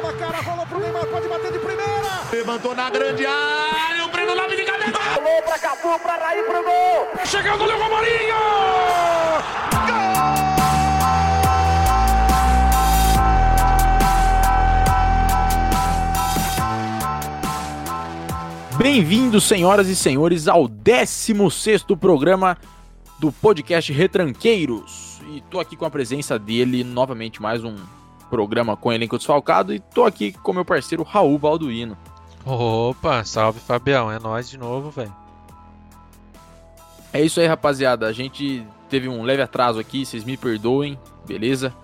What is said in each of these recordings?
na cara, rolou pro Neymar, pode bater de primeira. Levantou na grande área, o Breno Lopes de cabeça. Alô pra Cafu, pra Raí, pro gol. Chegando o Léo Marinho. Bem-vindos, senhoras e senhores, ao 16º programa do podcast Retranqueiros. E tô aqui com a presença dele, novamente mais um programa com elenco desfalcado, e tô aqui com meu parceiro Raul Balduino. Opa, salve Fabião, é nós de novo, velho. É isso aí, rapaziada. A gente teve um leve atraso aqui, vocês me perdoem, beleza?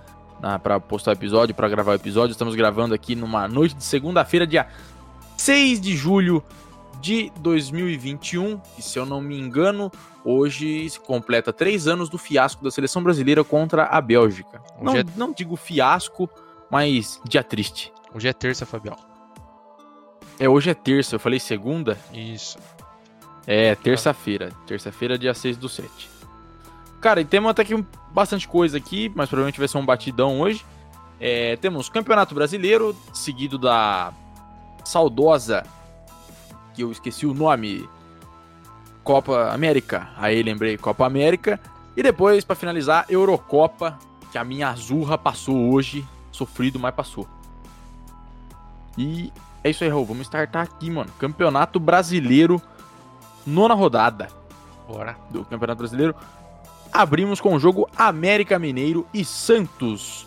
Ah, para postar o episódio, para gravar o episódio. Estamos gravando aqui numa noite de segunda-feira, dia 6 de julho de 2021. E se eu não me engano, hoje se completa três anos do fiasco da seleção brasileira contra a Bélgica. Não, é- não digo fiasco, mas dia triste. Hoje é terça, Fabião. É, hoje é terça, eu falei segunda? Isso. É, terça-feira. Terça-feira, dia 6 do 7. Cara, e temos até que bastante coisa aqui, mas provavelmente vai ser um batidão hoje. É, temos Campeonato Brasileiro, seguido da saudosa, que eu esqueci o nome, Copa América. Aí lembrei, Copa América. E depois, pra finalizar, Eurocopa, que a minha azurra passou hoje. Sofrido, mas passou. E é isso aí, Raul. Vamos startar aqui, mano. Campeonato Brasileiro nona rodada Bora. do Campeonato Brasileiro. Abrimos com o jogo América Mineiro e Santos.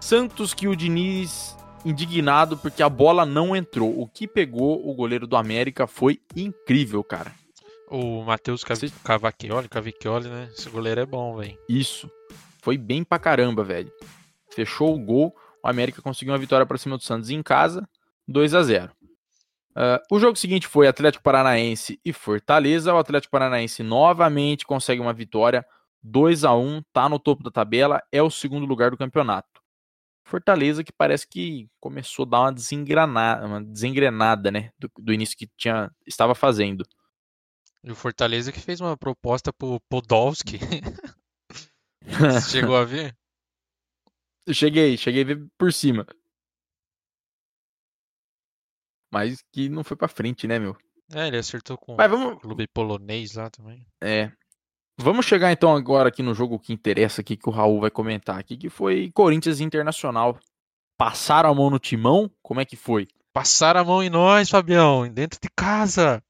Santos que o Diniz indignado porque a bola não entrou. O que pegou o goleiro do América foi incrível, cara. O Matheus Cav Você- Cavacchioli, Cavicchioli, né? Esse goleiro é bom, velho. Isso. Foi bem pra caramba, velho. Fechou o gol. O América conseguiu uma vitória pra cima do Santos em casa, 2 a 0. Ah, o jogo seguinte foi Atlético Paranaense e Fortaleza. O Atlético Paranaense novamente consegue uma vitória, 2 a 1 tá no topo da tabela, é o segundo lugar do campeonato. Fortaleza que parece que começou a dar uma desengrenada, uma desengrenada né, do, do início que tinha, estava fazendo. E o Fortaleza que fez uma proposta pro Podolski. Você chegou a ver? Cheguei, cheguei a ver por cima. Mas que não foi pra frente, né, meu? É, ele acertou com Mas o vamos, clube polonês lá também. é, vamos chegar então agora aqui no jogo que interessa aqui que o Raul vai comentar aqui, que foi Corinthians Internacional. Passaram a mão no timão? Como é que foi? Passaram a mão em nós, Fabião, dentro de casa.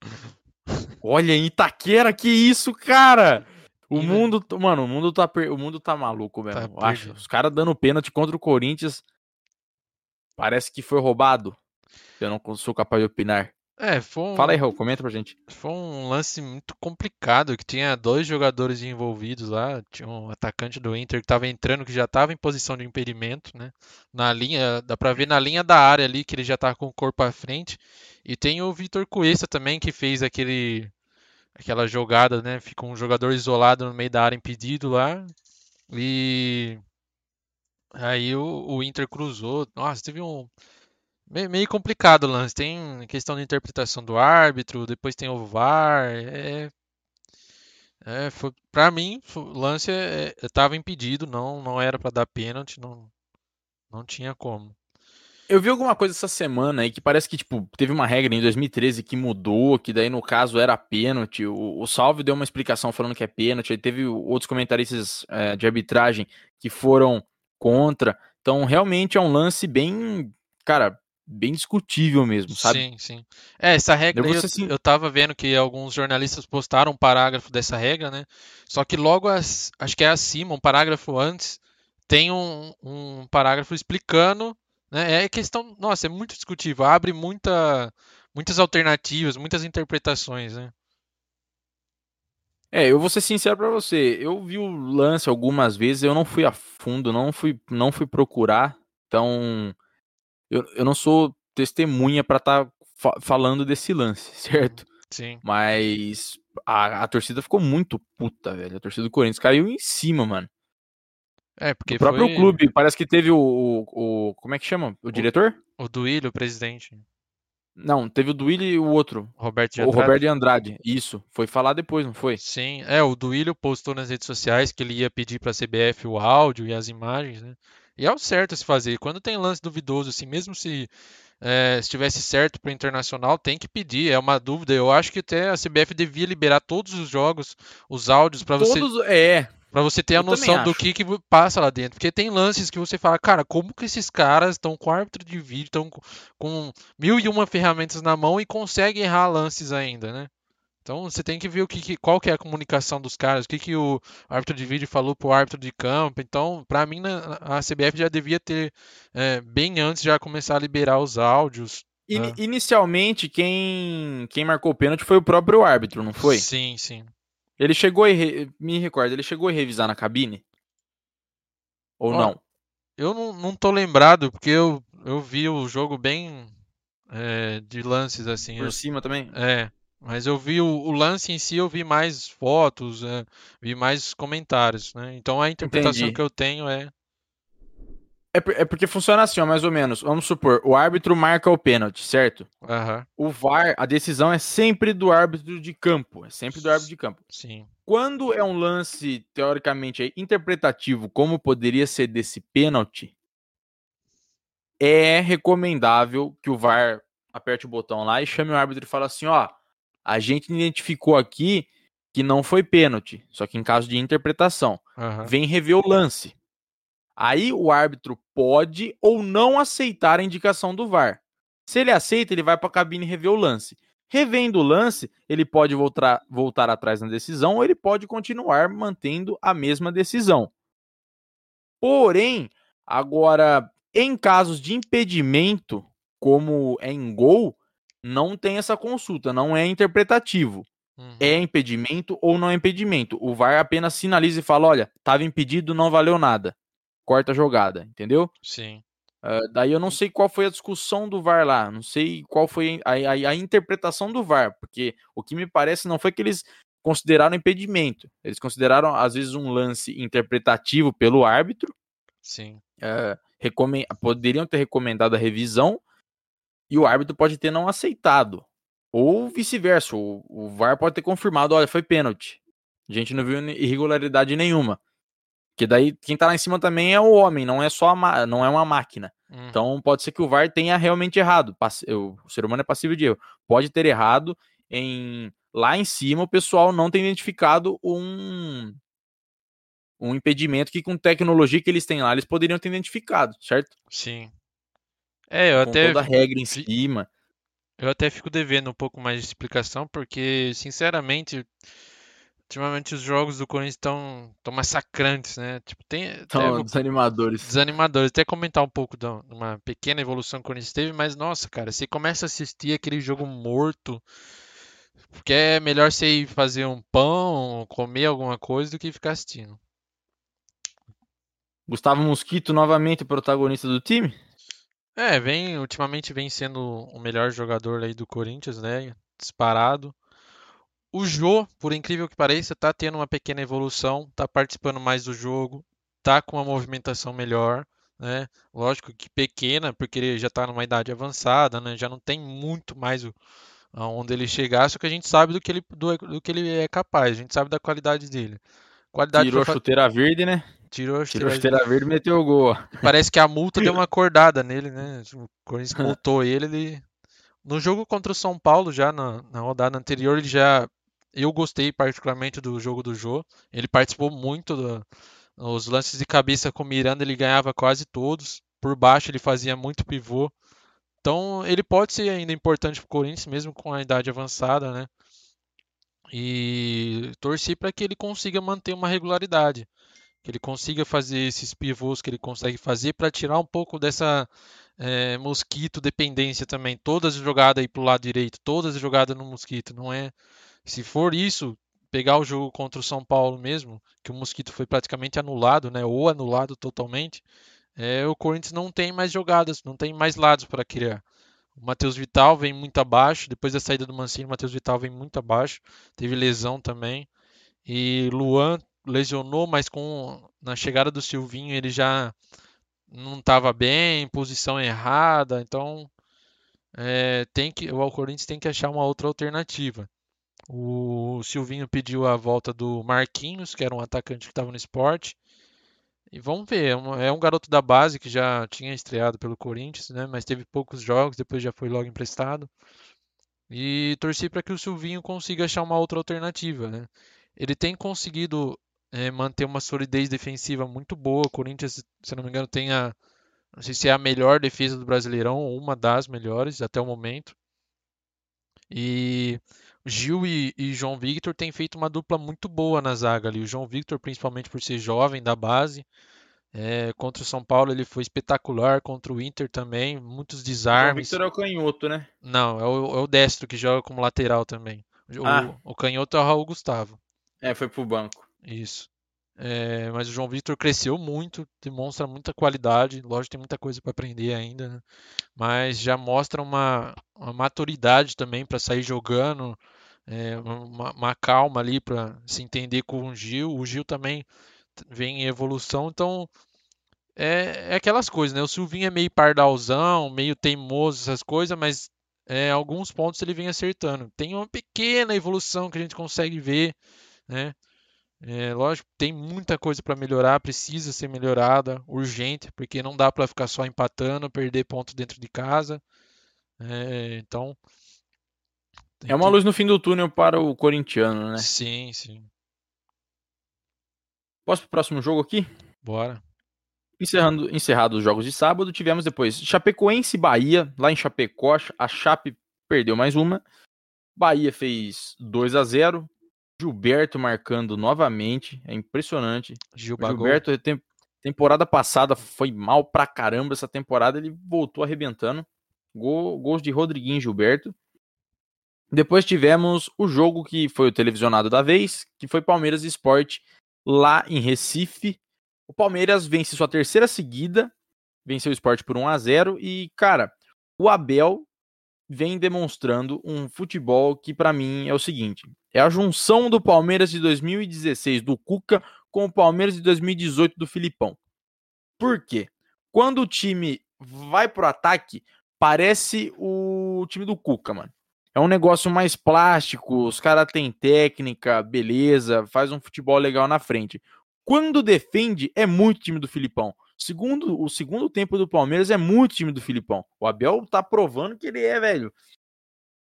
Olha, em Itaquera, que isso, cara? O E, mundo, mano, o mundo tá, per- o mundo tá maluco mesmo. Tá acho. Os caras dando pênalti contra o Corinthians. Parece que foi roubado. Eu não sou capaz de opinar. É, foi um, Fala aí, Raul, comenta pra gente. foi um lance muito complicado, que tinha dois jogadores envolvidos lá, tinha um atacante do Inter que estava entrando, que já estava em posição de impedimento, né? Na linha, dá pra ver na linha da área ali que ele já tá com o corpo à frente. E tem o Vitor Cuesta também que fez aquele aquela jogada, né? Fica um jogador isolado no meio da área impedido lá. E aí o, o Inter cruzou. Nossa, teve um Meio, complicado o lance. Tem questão de interpretação do árbitro, depois tem o VAR. É, é, foi, mim, o lance estava impedido, não, não era pra dar pênalti, não, não tinha como. Eu vi alguma coisa essa semana aí que parece que, tipo, teve uma regra em 2013 que mudou, que daí no caso era pênalti. O, o Salve deu uma explicação falando que é pênalti. Aí teve outros comentaristas é, de arbitragem que foram contra. Então, realmente é um lance bem, cara, bem discutível mesmo, sabe? Sim, sim. É, essa regra Eu eu, sin- eu tava vendo que alguns jornalistas postaram um parágrafo dessa regra, né? Só que logo, as- acho que é acima, um parágrafo antes, tem um, um parágrafo explicando, né? É questão, nossa, é muito discutível, abre muita, muitas alternativas, muitas interpretações, né? É, eu vou ser sincero pra você. Eu vi o lance algumas vezes, eu não fui a fundo, não fui, não fui procurar. Então, eu, eu não sou testemunha pra estar falando desse lance, certo? Sim. Mas a, a torcida ficou muito puta, velho. A torcida do Corinthians caiu em cima, mano. É, porque o próprio foi clube, parece que teve o, o, o- Como é que chama? O diretor? o Duílio, o presidente, Não, teve o Duílio e o outro. Roberto de O Andrade. Roberto de Andrade. Isso. Foi falar depois, não foi? Sim, é, o Duílio postou nas redes sociais que ele ia pedir para a CBF o áudio e as imagens, né? E é o certo a se fazer. Quando tem lance duvidoso, assim, mesmo se é, estivesse certo para o internacional, tem que pedir. É uma dúvida. Eu acho que até a CBF devia liberar todos os jogos, os áudios, para você. É, Pra você ter a Eu noção do que, que passa lá dentro. Porque tem lances que você fala, cara, como que esses caras estão com árbitro de vídeo, estão com mil e uma ferramentas na mão e conseguem errar lances ainda, né? Então você tem que ver o que, que- qual que é a comunicação dos caras, o que, que o árbitro de vídeo falou pro árbitro de campo. Então, pra mim, a CBF já devia ter, é, bem antes, já começar a liberar os áudios. ini- Ah. inicialmente quem, quem marcou o pênalti foi o próprio árbitro, não foi? Sim, sim. Ele chegou e re- me recordo, ele chegou a revisar na cabine? Ou Ó, não? Eu não, não tô lembrado, porque eu, eu vi o jogo bem é, de lances assim. Por eu- cima também? É, mas eu vi o, o lance em si, eu vi mais fotos, é, vi mais comentários, né? Então a interpretação Entendi. que eu tenho é. É, por- é porque funciona assim, ó, mais ou menos. Vamos supor, o árbitro marca o pênalti, certo? Aham, O VAR, a decisão é sempre do árbitro de campo. É sempre do árbitro de campo. sim. Quando é um lance, teoricamente, aí, interpretativo, como poderia ser desse pênalti, é recomendável que o VAR aperte o botão lá e chame o árbitro e fale assim: ó, a gente identificou aqui que não foi pênalti, só que em caso de interpretação. Aham, Vem rever o lance. Aí o árbitro pode ou não aceitar a indicação do VAR. Se ele aceita, ele vai para a cabine rever o lance. Revendo o lance, ele pode voltar, voltar atrás na decisão ou ele pode continuar mantendo a mesma decisão. Porém, agora, em casos de impedimento, como é em gol, não tem essa consulta, não é interpretativo uhum, é impedimento ou não é impedimento. O VAR apenas sinaliza e fala: olha, estava impedido, não valeu nada. Corta a jogada, entendeu? sim. Ah, daí eu não sei qual foi a discussão do VAR lá, não sei qual foi a, a- a interpretação do VAR, porque o que me parece não foi que eles consideraram impedimento, eles consideraram às vezes um lance interpretativo pelo árbitro, Sim. recomen- poderiam ter recomendado a revisão e o árbitro pode ter não aceitado. Ou vice-versa, o, o VAR pode ter confirmado, olha, foi pênalti. A gente não viu irregularidade nenhuma. Que daí quem tá lá em cima também é o homem, não é só não é uma máquina. Uhum, Então pode ser que o VAR tenha realmente errado. O ser humano é passível de erro. Pode ter errado em lá em cima o pessoal não tem identificado um um impedimento que com tecnologia que eles têm lá, eles poderiam ter identificado, certo? sim. É, eu Com até, toda a regra em cima. eu até fico devendo um pouco mais de explicação, porque, sinceramente, ultimamente os jogos do Corinthians estão tão massacrantes, né? Tipo, tem. vou- desanimadores. desanimadores. Até comentar um pouco de uma pequena evolução que o Corinthians teve, mas nossa, cara, você começa a assistir aquele jogo morto, porque é melhor você ir fazer um pão, comer alguma coisa do que ficar assistindo. Gustavo Mosquito novamente protagonista do time? É, vem, ultimamente vem sendo o melhor jogador aí do Corinthians, né? Disparado. O Jô, por incrível que pareça, tá tendo uma pequena evolução, tá participando mais do jogo, tá com uma movimentação melhor, né? Lógico que pequena, porque ele já tá numa idade avançada, né? Já não tem muito mais o, aonde ele chegar, só que a gente sabe do que ele, do, do que ele é capaz, a gente sabe da qualidade dele. Qualidade Tirou a chuteira verde, né? Tirou a Tirou a chuteira- chuteira verde e meteu o gol. Parece que a multa deu uma acordada nele, né? O Corinthians multou ele, ele. No jogo contra o São Paulo, já na, na rodada anterior, ele já. Eu gostei particularmente do jogo do Jô. Ele participou muito do- os lances de cabeça com o Miranda, ele ganhava quase todos. Por baixo ele fazia muito pivô. Então ele pode ser ainda importante para o Corinthians, mesmo com a idade avançada, né? E torci para que ele consiga manter uma regularidade que ele consiga fazer esses pivôs que ele consegue fazer para tirar um pouco dessa é, mosquito dependência também. Todas as jogadas aí pro lado direito, todas as jogadas no mosquito, não é? Se for isso, pegar o jogo contra o São Paulo mesmo, que o mosquito foi praticamente anulado, né? Ou anulado totalmente, é, o Corinthians não tem mais jogadas, não tem mais lados para criar. O Matheus Vital vem muito abaixo, depois da saída do Mancini, o Matheus Vital vem muito abaixo, teve lesão também. E Luan lesionou, mas com na chegada do Silvinho ele já não estava bem, posição errada, então é, tem que o Corinthians tem que achar uma outra alternativa. O Silvinho pediu a volta do Marquinhos, que era um atacante que estava no esporte. E vamos ver, é um, é um garoto da base que já tinha estreado pelo Corinthians, né? Mas teve poucos jogos, depois já foi logo emprestado. E torci para que o Silvinho consiga achar uma outra alternativa, né? Ele tem conseguido é, manter uma solidez defensiva muito boa. O Corinthians, se não me engano, tem a. Não sei se é a melhor defesa do Brasileirão ou uma das melhores até o momento. E Gil e, e, João Victor têm feito uma dupla muito boa na zaga ali. O João Victor, principalmente por ser jovem da base. É, contra o São Paulo ele foi espetacular, contra o Inter também, muitos desarmes. O Victor é o canhoto, né? Não, é o, é o destro que joga como lateral também. O, ah. o canhoto é o Raul Gustavo. É, foi pro banco. Isso. É, mas o João Victor cresceu muito, demonstra muita qualidade. Lógico, tem muita coisa para aprender ainda, né? mas já mostra uma, uma maturidade também para sair jogando, é, uma, uma, calma ali para se entender com o Gil. O Gil também vem em evolução, então é, é aquelas coisas, né? O Silvinho é meio pardalzão, meio teimoso, essas coisas, mas é, alguns pontos ele vem acertando. Tem uma pequena evolução que a gente consegue ver, né? É, lógico, tem muita coisa para melhorar, precisa ser melhorada, urgente, porque não dá para ficar só empatando, perder pontos dentro de casa. É, então. É uma que... luz no fim do túnel para o corintiano, né? Sim, sim. Posso pro próximo jogo aqui? Bora. Encerrando, encerrado os jogos de sábado, tivemos depois Chapecoense e Bahia, lá em Chapecó. A Chape perdeu mais uma. Bahia fez 2 a 0 Gilberto marcando novamente, é impressionante. Gil Gilberto, tem, temporada passada foi mal pra caramba, essa temporada ele voltou arrebentando. Gol, gols de Rodriguinho e Gilberto. Depois tivemos o jogo que foi o televisionado da vez, que foi Palmeiras Esporte lá em Recife. O Palmeiras vence sua terceira seguida, venceu o Esporte por 1 a 0 e, cara, o Abel vem demonstrando um futebol que para mim é o seguinte: é a junção do Palmeiras de 2016 do Cuca com o Palmeiras de 2018 do Filipão. Por quê? Quando o time vai pro ataque, parece o time do Cuca, mano. É um negócio mais plástico, os caras têm técnica, beleza, faz um futebol legal na frente. Quando defende, é muito time do Filipão. Segundo, o segundo tempo do Palmeiras é muito time do Filipão. O Abel tá provando que ele é, velho,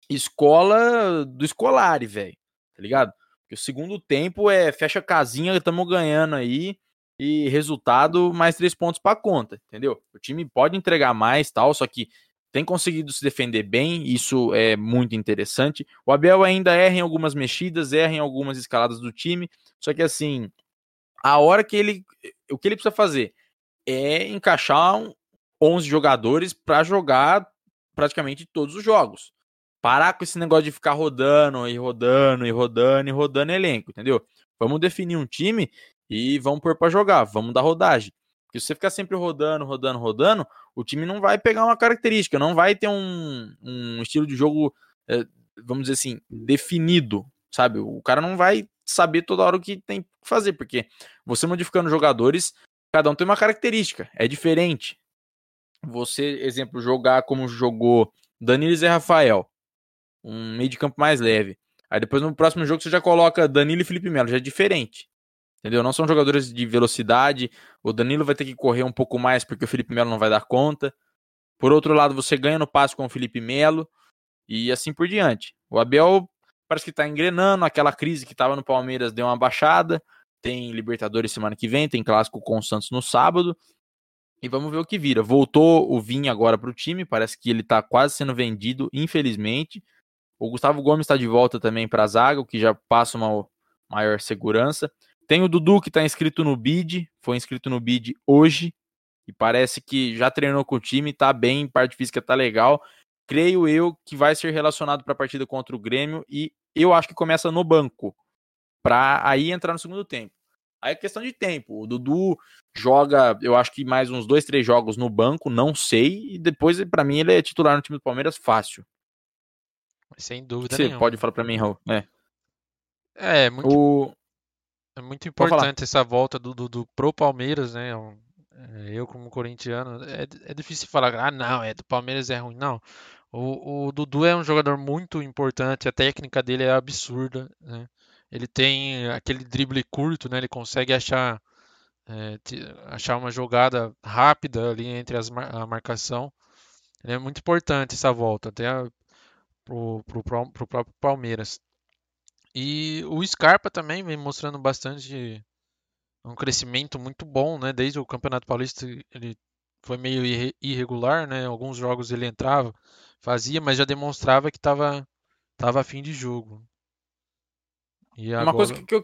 escola do escolare, velho. Tá ligado? Porque o segundo tempo é fecha casinha, estamos ganhando aí e resultado mais três pontos para conta, entendeu? O time pode entregar mais, tal, só que tem conseguido se defender bem, isso é muito interessante. O Abel ainda erra em algumas mexidas, erra em algumas escaladas do time, só que assim, a hora que ele o que ele precisa fazer é encaixar 11 jogadores para jogar praticamente todos os jogos. Parar com esse negócio de ficar rodando e rodando e rodando e rodando elenco, entendeu? Vamos definir um time e vamos pôr para jogar, vamos dar rodagem. Porque se você ficar sempre rodando, rodando, rodando, o time não vai pegar uma característica, não vai ter um, um estilo de jogo, é, vamos dizer assim, definido, sabe? O cara não vai saber toda hora o que tem que fazer, porque você modificando jogadores, Cada um tem uma característica, é diferente. Você, exemplo, jogar como jogou Danilo e Zé Rafael, um meio de campo mais leve. Aí depois no próximo jogo você já coloca Danilo e Felipe Melo, já é diferente. Entendeu? Não são jogadores de velocidade. O Danilo vai ter que correr um pouco mais porque o Felipe Melo não vai dar conta. Por outro lado, você ganha no passe com o Felipe Melo e assim por diante. O Abel parece que está engrenando, aquela crise que estava no Palmeiras deu uma baixada tem Libertadores semana que vem, tem clássico com o Santos no sábado. E vamos ver o que vira. Voltou o Vinha agora para o time, parece que ele está quase sendo vendido, infelizmente. O Gustavo Gomes está de volta também para a zaga, o que já passa uma maior segurança. Tem o Dudu que está inscrito no BID, foi inscrito no BID hoje, e parece que já treinou com o time, está bem, parte física está legal. Creio eu que vai ser relacionado para a partida contra o Grêmio e eu acho que começa no banco para aí entrar no segundo tempo. Aí é questão de tempo. O Dudu joga, eu acho que mais uns dois, três jogos no banco, não sei. E depois, para mim, ele é titular no time do Palmeiras fácil. Sem dúvida Você nenhuma. pode falar para mim, Raul? É. É, muito, o... é muito importante essa volta do Dudu pro Palmeiras, né? É, eu, como corintiano, é, é difícil falar, ah, não, é do Palmeiras é ruim. Não. O, o Dudu é um jogador muito importante, a técnica dele é absurda, né? Ele tem aquele drible curto, né? Ele consegue achar é, achar uma jogada rápida ali entre as, a marcação. É muito importante essa volta, até pro, pro próprio Palmeiras. E o Scarpa também vem mostrando bastante um crescimento muito bom, né? Desde o Campeonato Paulista ele foi meio irregular, né? Alguns jogos ele entrava, fazia, mas já demonstrava que estava tava a fim de jogo. E agora... Uma coisa que, que eu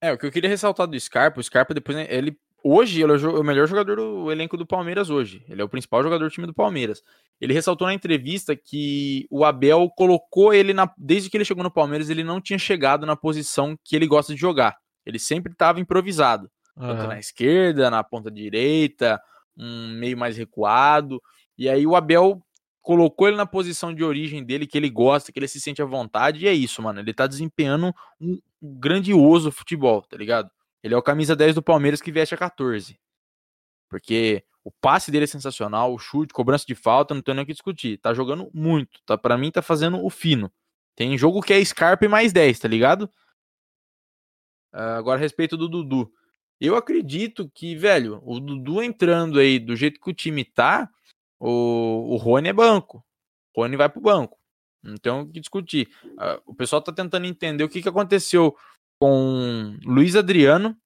é, o que eu queria ressaltar do Scarpa, o Scarpa depois né, ele hoje ele é o melhor jogador do elenco do Palmeiras hoje. Ele é o principal jogador do time do Palmeiras. Ele ressaltou na entrevista que o Abel colocou ele na desde que ele chegou no Palmeiras, ele não tinha chegado na posição que ele gosta de jogar. Ele sempre estava improvisado. Uhum. Tanto na esquerda, na ponta direita, um meio mais recuado. E aí o Abel colocou ele na posição de origem dele, que ele gosta, que ele se sente à vontade, e é isso, mano. Ele tá desempenhando um grandioso futebol, tá ligado? Ele é o camisa 10 do Palmeiras que veste a 14. Porque o passe dele é sensacional, o chute, cobrança de falta, não tem nem o que discutir. Tá jogando muito, tá? Para mim tá fazendo o fino. Tem jogo que é Scarpa e mais 10, tá ligado? Uh, agora a respeito do Dudu. Eu acredito que, velho, o Dudu entrando aí do jeito que o time tá, o, o Rony é banco. O Rony vai pro banco. Não tem o que discutir. O pessoal tá tentando entender o que, que aconteceu com Luiz Adriano,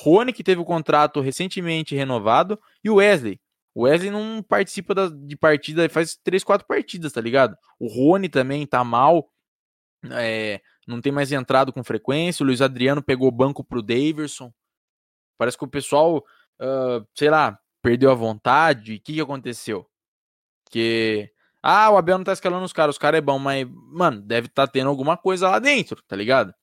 Rony, que teve o contrato recentemente renovado, e o Wesley. O Wesley não participa da, de partida faz 3, 4 partidas, tá ligado? O Rony também tá mal. É, não tem mais entrado com frequência. O Luiz Adriano pegou banco pro Daverson. Parece que o pessoal, uh, sei lá, perdeu a vontade. O que, que aconteceu? Que. Ah, o Abel não tá escalando os caras, os caras é bom, mas, mano, deve estar tá tendo alguma coisa lá dentro, tá ligado?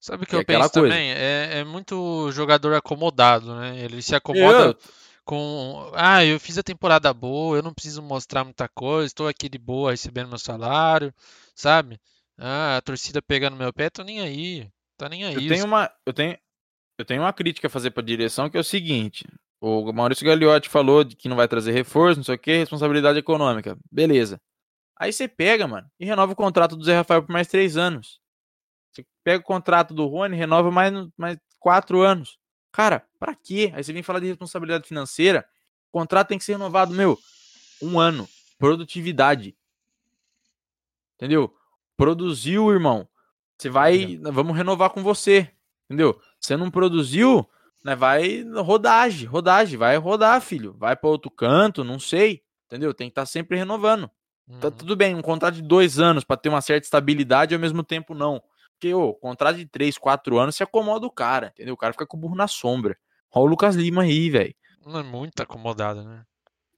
Sabe o que, que eu é penso também? É, é, muito jogador acomodado, né? Ele se acomoda eu... com. Ah, eu fiz a temporada boa, eu não preciso mostrar muita coisa, estou aqui de boa recebendo meu salário, sabe? Ah, a torcida pegando meu pé, tô nem aí. Tá nem aí. Eu tenho uma. Eu tenho, eu tenho uma crítica a fazer para a direção que é o seguinte: o Maurício Gagliotti falou de que não vai trazer reforço, não sei o que, responsabilidade econômica. Beleza. Aí você pega, mano, e renova o contrato do Zé Rafael por mais três anos. Você pega o contrato do Rony, renova mais, mais quatro anos. Cara, pra quê? Aí você vem falar de responsabilidade financeira. O contrato tem que ser renovado, meu, um ano. Produtividade. Entendeu? Produziu, irmão. Você vai. Vamos renovar com você. Entendeu? Você não produziu, né? Vai rodagem, rodagem, vai rodar, filho. Vai para outro canto, não sei. Entendeu? Tem que estar tá sempre renovando. Tá uhum. Tá tudo bem, um contrato de dois anos para ter uma certa estabilidade ao mesmo tempo não. Porque, ô, contrato de três, quatro anos se acomoda o cara, entendeu? O cara fica com o burro na sombra. Olha o Lucas Lima aí, velho. Não é muito acomodado, né?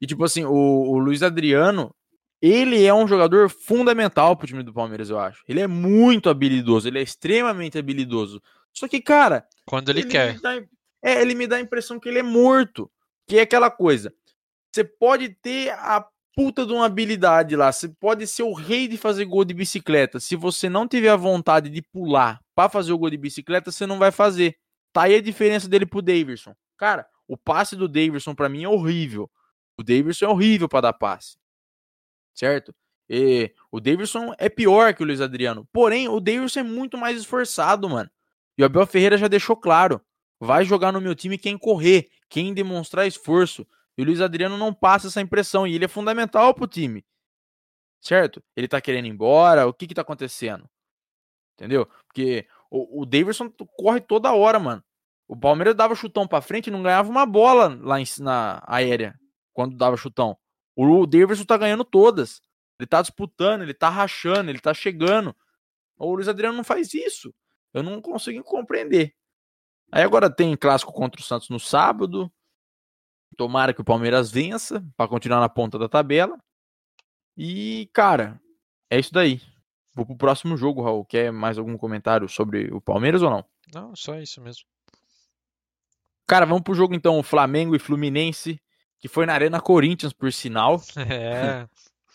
E tipo assim, o, o Luiz Adriano, ele é um jogador fundamental pro time do Palmeiras, eu acho. Ele é muito habilidoso, ele é extremamente habilidoso. Só que, cara. Quando ele, ele quer. Dá, é, ele me dá a impressão que ele é morto. Que é aquela coisa. Você pode ter a puta de uma habilidade lá. Você pode ser o rei de fazer gol de bicicleta. Se você não tiver a vontade de pular para fazer o gol de bicicleta, você não vai fazer. Tá aí a diferença dele pro Davidson. Cara, o passe do Davidson para mim é horrível. O Davidson é horrível para dar passe. Certo? E o Davidson é pior que o Luiz Adriano. Porém, o Davidson é muito mais esforçado, mano. E o Abel Ferreira já deixou claro: vai jogar no meu time quem correr, quem demonstrar esforço. E o Luiz Adriano não passa essa impressão. E ele é fundamental pro time. Certo? Ele tá querendo ir embora. O que que tá acontecendo? Entendeu? Porque o, o Davidson corre toda hora, mano. O Palmeiras dava chutão pra frente e não ganhava uma bola lá em, na aérea. Quando dava chutão. O Davidson tá ganhando todas. Ele tá disputando, ele tá rachando, ele tá chegando. O Luiz Adriano não faz isso. Eu não consigo compreender. Aí agora tem clássico contra o Santos no sábado. Tomara que o Palmeiras vença para continuar na ponta da tabela. E, cara, é isso daí. Vou pro próximo jogo, Raul. Quer mais algum comentário sobre o Palmeiras ou não? Não, só isso mesmo. Cara, vamos pro jogo então, Flamengo e Fluminense, que foi na Arena Corinthians, por sinal. É.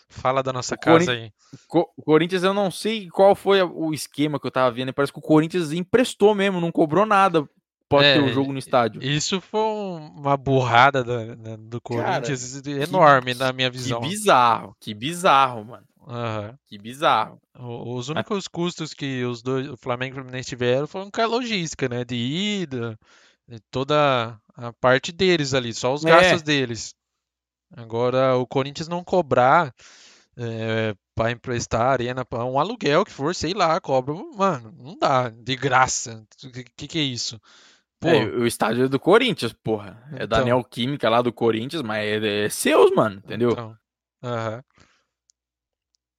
Fala da nossa casa aí. O Corinthians, eu não sei qual foi o esquema que eu tava vendo. Parece que o Corinthians emprestou mesmo, não cobrou nada. Pode é, ter o um jogo no estádio. Isso foi uma burrada do, do Corinthians Cara, enorme, que, na minha visão. Que bizarro, que bizarro, mano. Uhum. Que bizarro. Os únicos custos que os dois, o Flamengo e o Fluminense tiveram foram com a logística, né? De ida, de toda a parte deles ali, só os É. gastos deles. Agora, o Corinthians não cobrar é, para emprestar a arena, pra um aluguel que for, sei lá, cobra. Mano, não dá, de graça. O que, que é isso? Pô, É, o estádio é do Corinthians, porra. É da Então. Neoquímica lá do Corinthians, mas é, é seus, mano, entendeu? então, aham.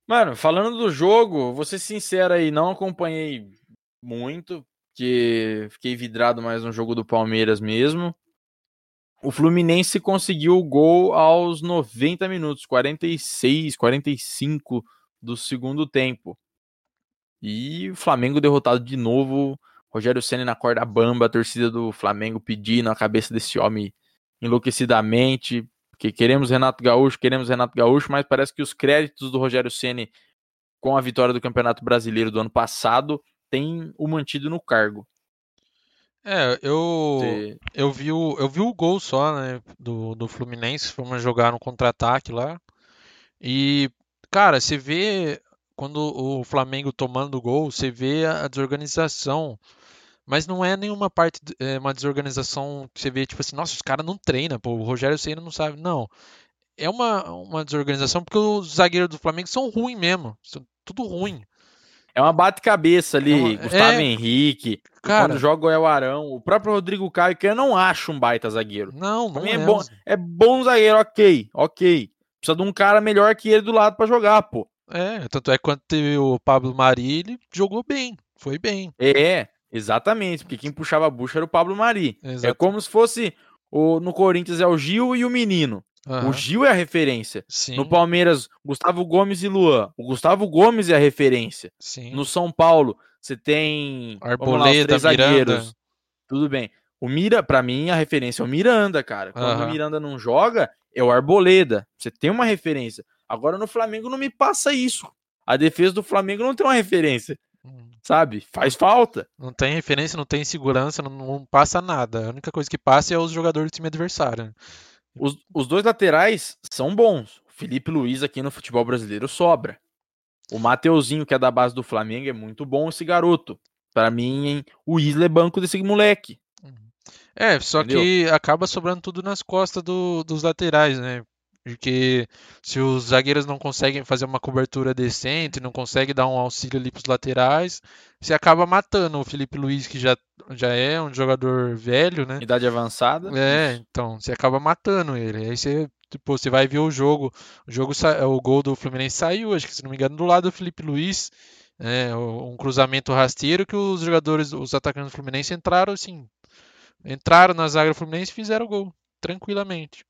Mano, falando do jogo, vou ser sincero aí, não acompanhei muito, porque fiquei vidrado mais no jogo do Palmeiras mesmo. O Fluminense conseguiu o gol aos 90 minutos, 46, 45 do segundo tempo. E o Flamengo derrotado de novo. Rogério Ceni na corda bamba, a torcida do Flamengo pedindo a cabeça desse homem enlouquecidamente, porque queremos Renato Gaúcho, queremos Renato Gaúcho, mas parece que os créditos do Rogério Ceni com a vitória do Campeonato Brasileiro do ano passado têm o mantido no cargo. É, eu, Você- eu vi o, eu vi o gol só, né, do, do Fluminense, fomos jogar no contra-ataque lá. E, cara, você vê quando o Flamengo tomando o gol, você vê a desorganização. Mas não é nenhuma parte, é uma desorganização que você vê, tipo assim, nossa, os caras não treinam, pô, o Rogério Ceni não sabe. Não. É uma, uma desorganização porque os zagueiros do Flamengo são ruins mesmo. São tudo ruim. É uma bate-cabeça ali, É uma- Gustavo é- Henrique. Cara, Quando joga é o Arão, o próprio Rodrigo Caio, que eu não acho um baita zagueiro. não, não é é. bom, é bom zagueiro, ok, ok. Precisa de um cara melhor que ele do lado pra jogar, pô. É, tanto é que quando teve o Pablo Mari, ele jogou bem, foi bem. É, exatamente, porque quem puxava a bucha era o Pablo Mari. É Exato. como se fosse o, no Corinthians é o Gil e o menino. Aham, O Gil é a referência. Sim, No Palmeiras, Gustavo Gomes e Luan. O Gustavo Gomes é a referência. sim. No São Paulo, você tem lá, Arboleda, três Miranda. zagueiros. Tudo bem. O Mira, pra mim, a referência é o Miranda, cara. Quando Aham. o Miranda não joga, é o Arboleda. Você tem uma referência. Agora no Flamengo não me passa isso. A defesa do Flamengo não tem uma referência, sabe? Faz falta. Não tem referência, não tem segurança, não, não passa nada. A única coisa que passa é os jogadores do time adversário. Os, os dois laterais são bons. O Felipe Luiz aqui no futebol brasileiro sobra. O Mateuzinho, que é da base do Flamengo, é muito bom esse garoto. Pra mim, hein, o Isla é banco desse moleque. É, só Entendeu? que acaba sobrando tudo nas costas do- dos laterais, né? Porque se os zagueiros não conseguem fazer uma cobertura decente, não conseguem dar um auxílio ali pros laterais, você acaba matando o Felipe Luiz, que já, já é um jogador velho, né? Idade avançada. É, então, você acaba matando ele. Aí você, tipo, você vai ver o jogo. O jogo, o gol do Fluminense saiu, acho que se não me engano, do lado do Felipe Luiz. É, um cruzamento rasteiro que os jogadores, os atacantes do Fluminense entraram assim. Entraram na zaga do Fluminense e fizeram o gol. Tranquilamente.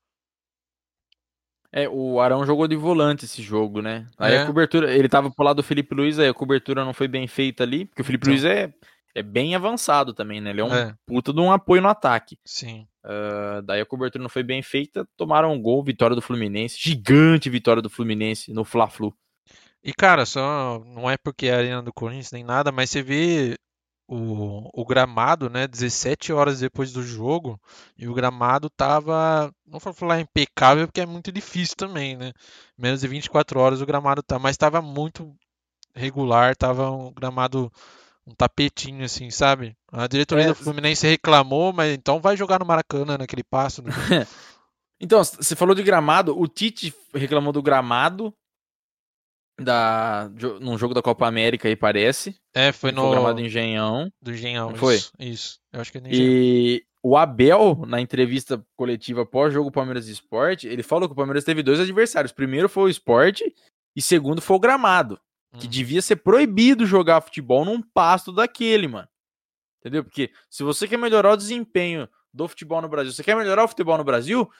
É, o Arão jogou de volante esse jogo, né? Aí É. a cobertura, ele tava pro lado do Felipe Luiz, aí a cobertura não foi bem feita ali, porque o Felipe Então. Luiz é, é bem avançado também, né? Ele é um É, puta de um apoio no ataque. sim. Ah, daí a cobertura não foi bem feita, tomaram um gol, vitória do Fluminense, gigante vitória do Fluminense no Fla-Flu. E cara, só não é porque é a arena do Corinthians nem nada, mas você vê o, o gramado, né, 17 horas depois do jogo, e o gramado tava, não vou falar impecável porque é muito difícil também, né? Menos de 24 horas o gramado tá, mas tava muito regular, tava um gramado um tapetinho assim, sabe? A diretoria É, do Fluminense reclamou, mas então vai jogar no Maracanã naquele passo, né? Então, você falou de gramado, o Tite reclamou do gramado da, num jogo da Copa América aí, parece. É, foi no gramado Engenhão. do Engenhão, foi? isso. Eu acho que é no Engenhão. E o Abel, na entrevista coletiva pós-jogo Palmeiras e Sport, ele falou que o Palmeiras teve dois adversários. Primeiro foi o Sport e segundo foi o gramado. Que Uhum. devia ser proibido jogar futebol num pasto daquele, mano. Entendeu? Porque se você quer melhorar o desempenho do futebol no Brasil, você quer melhorar o futebol no Brasil,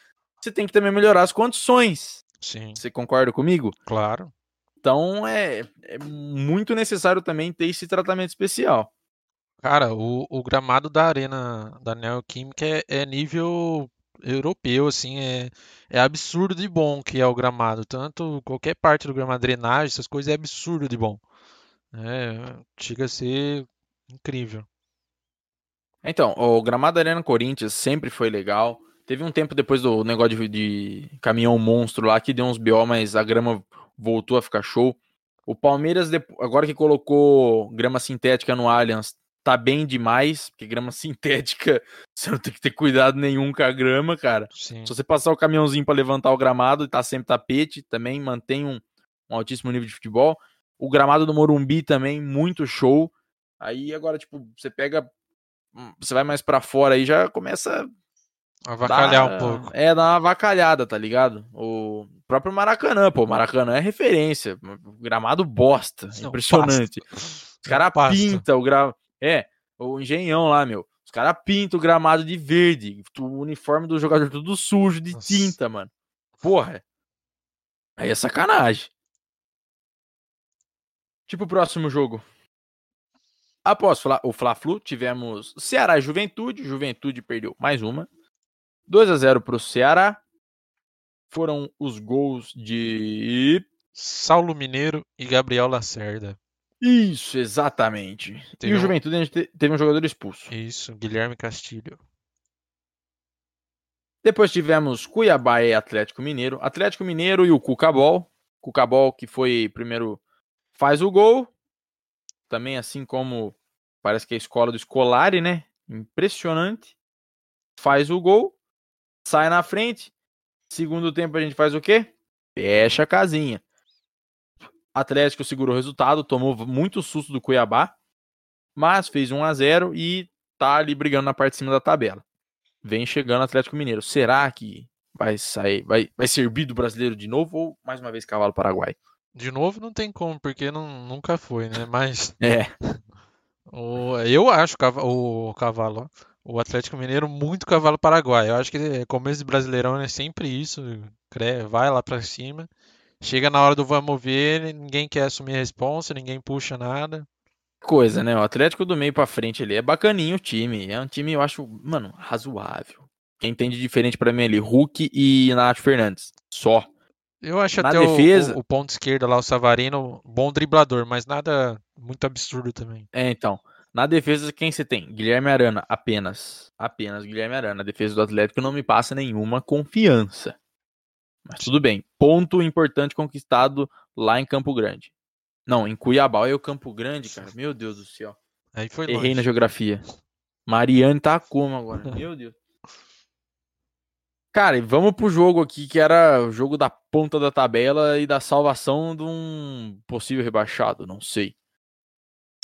você tem que também melhorar as condições. Sim, Você concorda comigo? claro. Então é, é muito necessário também ter esse tratamento especial. Cara, o, o gramado da Arena da Neoquímica é, é nível europeu, assim, é, é absurdo de bom que é o gramado. Tanto qualquer parte do gramado, drenagem, essas coisas, é absurdo de bom. É, chega a ser incrível. Então, o gramado da Arena Corinthians sempre foi legal. Teve um tempo depois do negócio de, de caminhão monstro lá que deu uns BO, mas a grama voltou a ficar show. O Palmeiras, agora que colocou grama sintética no Allianz, tá bem demais, porque grama sintética, você não tem que ter cuidado nenhum com a grama, cara. Sim. Se você passar o caminhãozinho para levantar o gramado e tá sempre tapete, também mantém um, um altíssimo nível de futebol. O gramado do Morumbi também, muito show. Aí agora, tipo, você pega. hum, Você vai mais pra fora aí já começa Avacalhar Dá- um pouco. É, dá uma avacalhada, tá ligado? O próprio Maracanã, pô, Maracanã é referência. Gramado bosta. Não, impressionante. Os caras pintam o gramado. É, o engenhão lá, meu. Os caras pintam o gramado de verde. O uniforme do jogador tudo sujo de Nossa. tinta, mano. Porra. Aí é sacanagem. Tipo o próximo jogo. Após Fla- o Fla-Flu, tivemos Ceará e Juventude. Juventude perdeu mais uma. 2 a 0 pro Ceará. Foram os gols de. Saulo Mineiro e Gabriel Lacerda. Isso, exatamente. Teve e o Juventude teve um jogador expulso. Isso, Guilherme Castilho. Depois tivemos Cuiabá e Atlético Mineiro. Atlético Mineiro e o Cucabol. Cucabol que foi primeiro faz o gol. Também assim como parece que é a escola do Scolari, né? Impressionante. Faz o gol. Sai na frente. Segundo tempo a gente faz o quê? Fecha a casinha. Atlético segurou o resultado, tomou muito susto do Cuiabá, mas fez 1 a 0 e tá ali brigando na parte de cima da tabela vem chegando o Atlético Mineiro. Será que vai sair, vai, vai servir do brasileiro de novo ou mais uma vez cavalo paraguai? De novo, não tem como, porque não, nunca foi, né? Mas É, o, eu acho o cavalo, ó, o Atlético Mineiro muito cavalo paraguai. Eu acho que é, começo de Brasileirão é sempre isso. Vai lá pra cima. Chega na hora do vamos ver, ninguém quer assumir a responsa, ninguém puxa nada. coisa, né? O Atlético do meio pra frente ali é bacaninho o time. É um time, eu acho, mano, razoável. Quem entende diferente pra mim ali, Hulk e Nath Fernandes. Só. Eu acho Na até defesa- o, o ponto esquerdo lá, o Savarino, bom driblador, mas nada muito absurdo também. É, então. Na defesa, quem você tem? Guilherme Arana, apenas. Apenas Guilherme Arana. A defesa do Atlético não me passa nenhuma confiança. Mas tudo bem. Ponto importante conquistado lá em Campo Grande. Não, em Cuiabá é o Campo Grande, cara. Meu Deus do céu. Aí foi Errei na longe. geografia. Mariane tá como agora? Meu Deus. Cara, e vamos pro jogo aqui, que era o jogo da ponta da tabela e da salvação de um possível rebaixado, não sei.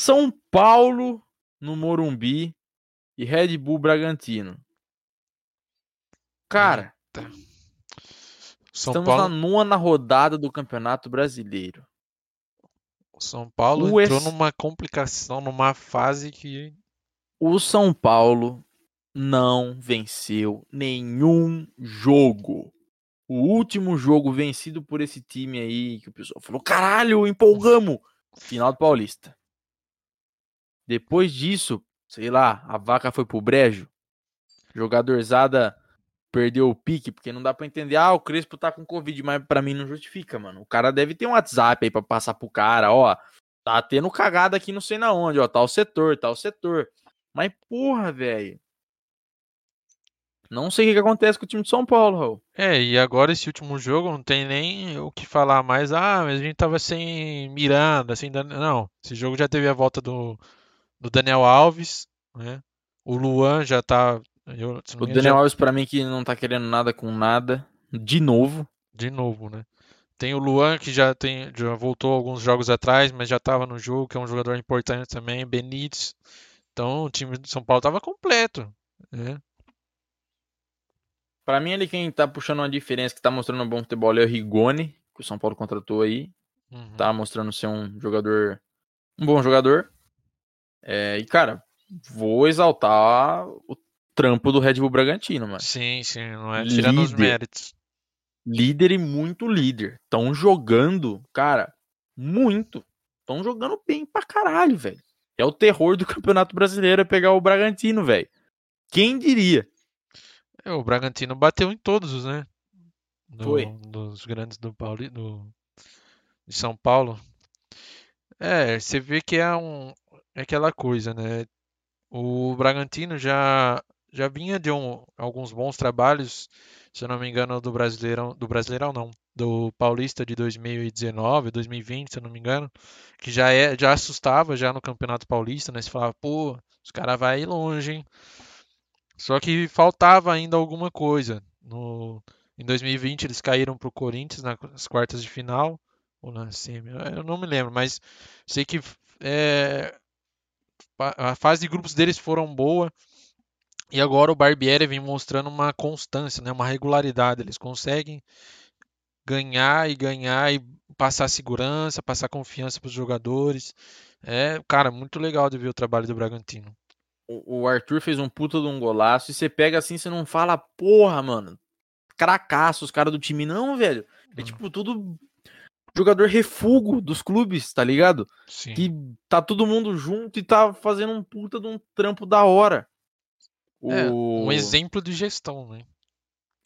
São Paulo no Morumbi e Red Bull Bragantino. Cara, São estamos Paulo, na nona rodada do Campeonato Brasileiro. São Paulo O entrou ex- numa complicação, numa fase que O São Paulo não venceu nenhum jogo. O último jogo vencido por esse time aí, que o pessoal falou: caralho, empolgamos! Final do Paulista. Depois disso, sei lá, a vaca foi pro brejo. Jogadorzada perdeu o pique, porque não dá pra entender. Ah, o Crespo tá com Covid, mas pra mim não justifica, mano. O cara deve ter um WhatsApp aí pra passar pro cara, ó. Tá tendo cagada aqui não sei na onde, ó. Tá o setor, tá o setor. Mas porra, velho. Não sei o que, acontece com o time de São Paulo, Raul. É, e agora esse último jogo não tem nem o que falar mais. Ah, mas a gente tava sem Miranda, sem. Não, esse jogo já teve a volta do, do Daniel Alves, né? O Luan já tá. eu- O Daniel já- Alves, pra mim, que não tá querendo nada com nada. De novo. de novo, né? Tem o Luan que já tem, já voltou alguns jogos atrás, mas já tava no jogo, que é um jogador importante também, Benítez. Então o time de São Paulo tava completo, né? Pra mim, ali quem tá puxando uma diferença, que tá mostrando um bom futebol é o Rigoni, que o São Paulo contratou aí. Uhum. Tá mostrando ser um jogador. Um bom jogador. É, e, cara, vou exaltar o trampo do Red Bull Bragantino, mano. Sim, sim, não é tirando os Líder. méritos. líder e muito líder. Estão jogando, cara, muito. Estão jogando bem pra caralho, velho. É o terror do Campeonato Brasileiro é pegar o Bragantino, velho. Quem diria? É, o Bragantino bateu em todos, né? Do- Foi. Dos grandes do Pauli, do, de São Paulo. É, você vê que é um, é aquela coisa, né? O Bragantino já já vinha de um, alguns bons trabalhos, se eu não me engano, do Brasileirão, do Brasileirão não, do Paulista de 2019, 2020, se eu não me engano, que já é, já assustava já no Campeonato Paulista, né? Se falava, pô, os caras ir longe, hein? Só que faltava ainda alguma coisa. No, em 2020 eles caíram para o Corinthians nas quartas de final, ou na semi, eu não me lembro, mas sei que é, a fase de grupos deles foram boa. E agora o Barbieri vem mostrando uma constância, né, uma regularidade. Eles conseguem ganhar e ganhar e passar segurança, passar confiança para os jogadores. É, cara, muito legal de ver o trabalho do Bragantino. O, Arthur fez um puta de um golaço e você pega assim, você não fala, porra, mano, cracaço os caras do time, não, velho. É uhum. tipo tudo jogador refugo dos clubes, tá ligado? Sim. Que tá todo mundo junto e tá fazendo um puta de um trampo da hora. É, o... um exemplo de gestão, né?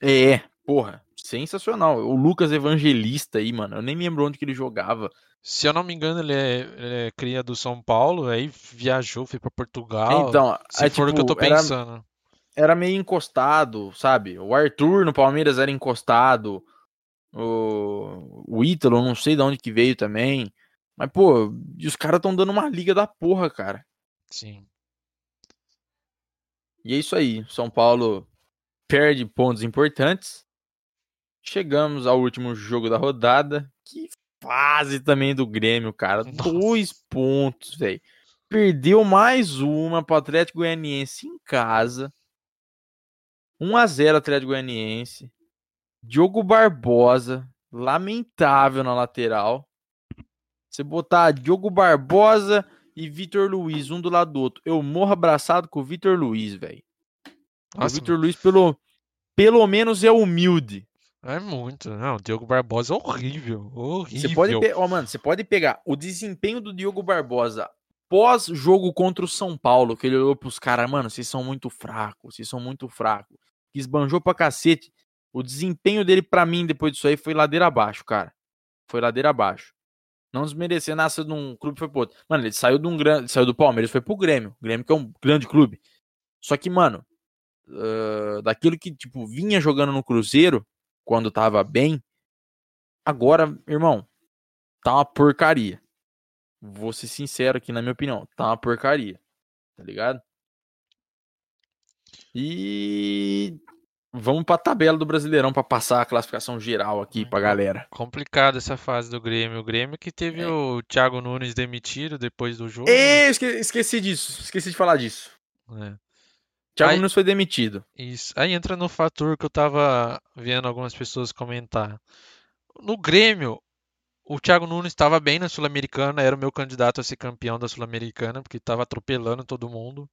É, porra, sensacional. O Lucas Evangelista aí, mano, eu nem me lembro onde que ele jogava. Se eu não me engano, ele é, ele é cria do São Paulo, aí viajou, foi para Portugal. Então, se é, for tipo, o que eu tipo, tô pensando. Era, era, meio encostado, sabe? O Arthur no Palmeiras era encostado. O, o Ítalo, não sei de onde que veio também. Mas, pô, os caras estão dando uma liga da porra, cara. Sim. E é isso aí. São Paulo perde pontos importantes. Chegamos ao último jogo da rodada. Que fase também do Grêmio, cara. Nossa. Dois pontos, velho. Perdeu mais uma pro Atlético Goianiense em casa. 1 a 0 Atlético Goianiense. Diogo Barbosa, lamentável na lateral. Você botar Diogo Barbosa e Vitor Luiz, um do lado do outro. Eu morro abraçado com o Vitor Luiz, velho. O Vitor Luiz, pelo, pelo menos, é humilde. É muito. Não, o Diogo Barbosa é horrível. Horrível. Você pode, oh, mano, você pode pegar o desempenho do Diogo Barbosa pós-jogo contra o São Paulo, que ele olhou pros caras, mano, vocês são muito fracos, vocês são muito fracos. Que esbanjou pra cacete. O desempenho dele, para mim, depois disso aí, foi ladeira abaixo, cara. Foi ladeira abaixo. Não desmerecer, nasceu de um clube foi pro outro. Mano, ele saiu de um grande. Saiu do Palmeiras, foi pro Grêmio. O Grêmio que é um grande clube. Só que, mano, uh, daquilo que, tipo, vinha jogando no Cruzeiro, quando tava bem. Agora, irmão, tá uma porcaria. Vou ser sincero aqui na minha opinião, tá uma porcaria. Tá ligado? E vamos pra tabela do Brasileirão para passar a classificação geral aqui pra galera. Complicado essa fase do Grêmio. O Grêmio que teve é. o Thiago Nunes demitido depois do jogo. É, esque esqueci disso. Esqueci de falar disso. É. Thiago aí, Nunes foi demitido. Isso. Aí entra no fator que eu tava vendo algumas pessoas comentar. No Grêmio, o Thiago Nunes estava bem na Sul-Americana, era o meu candidato a ser campeão da Sul-Americana, porque estava atropelando todo mundo.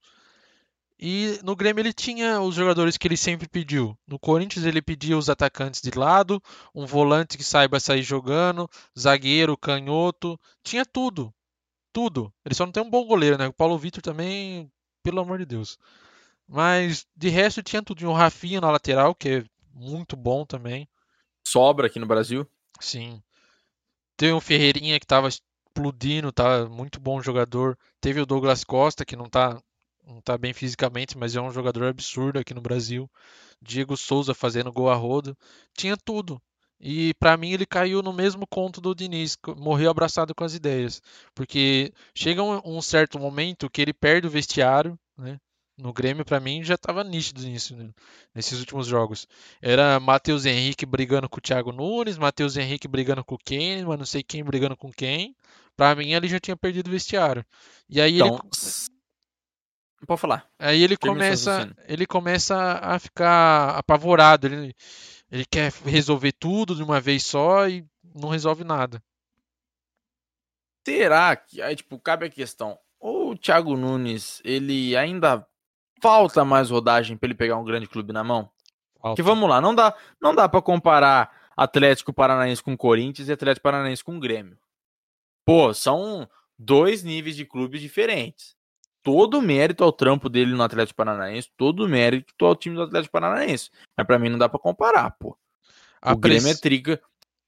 E no Grêmio ele tinha os jogadores que ele sempre pediu. No Corinthians ele pedia os atacantes de lado, um volante que saiba sair jogando, zagueiro, canhoto, tinha tudo. Tudo. Ele só não tem um bom goleiro, né? O Paulo Vitor também, pelo amor de Deus. Mas de resto tinha tudo. Um Rafinha na lateral, que é muito bom também. Sobra aqui no Brasil. Sim. Tem o Ferreirinha que estava explodindo, tá muito bom jogador. Teve o Douglas Costa, que não tá, não tá bem fisicamente, mas é um jogador absurdo aqui no Brasil. Diego Souza fazendo gol a rodo. Tinha tudo. E para mim ele caiu no mesmo conto do Diniz, morreu abraçado com as ideias. Porque chega um, um certo momento que ele perde o vestiário, né? No Grêmio, para mim, já estava nítido nisso, né? nesses últimos jogos. Era Matheus Henrique brigando com o Thiago Nunes, Matheus Henrique brigando com quem, mas não sei quem brigando com quem. Para mim, ele já tinha perdido o vestiário. E aí então, ele. Pode falar. Aí ele começa, ele começa a ficar apavorado. Ele, ele quer resolver tudo de uma vez só e não resolve nada. Será que aí tipo cabe a questão? Ou o Thiago Nunes ele ainda falta mais rodagem para ele pegar um grande clube na mão? Falta. Que vamos lá, não dá, não dá para comparar Atlético Paranaense com Corinthians e Atlético Paranaense com Grêmio. Pô, são dois níveis de clubes diferentes. Todo mérito ao trampo dele no Atlético Paranaense, todo mérito ao time do Atlético Paranaense. Mas para mim não dá para comparar, pô. A o Grêmio é trica.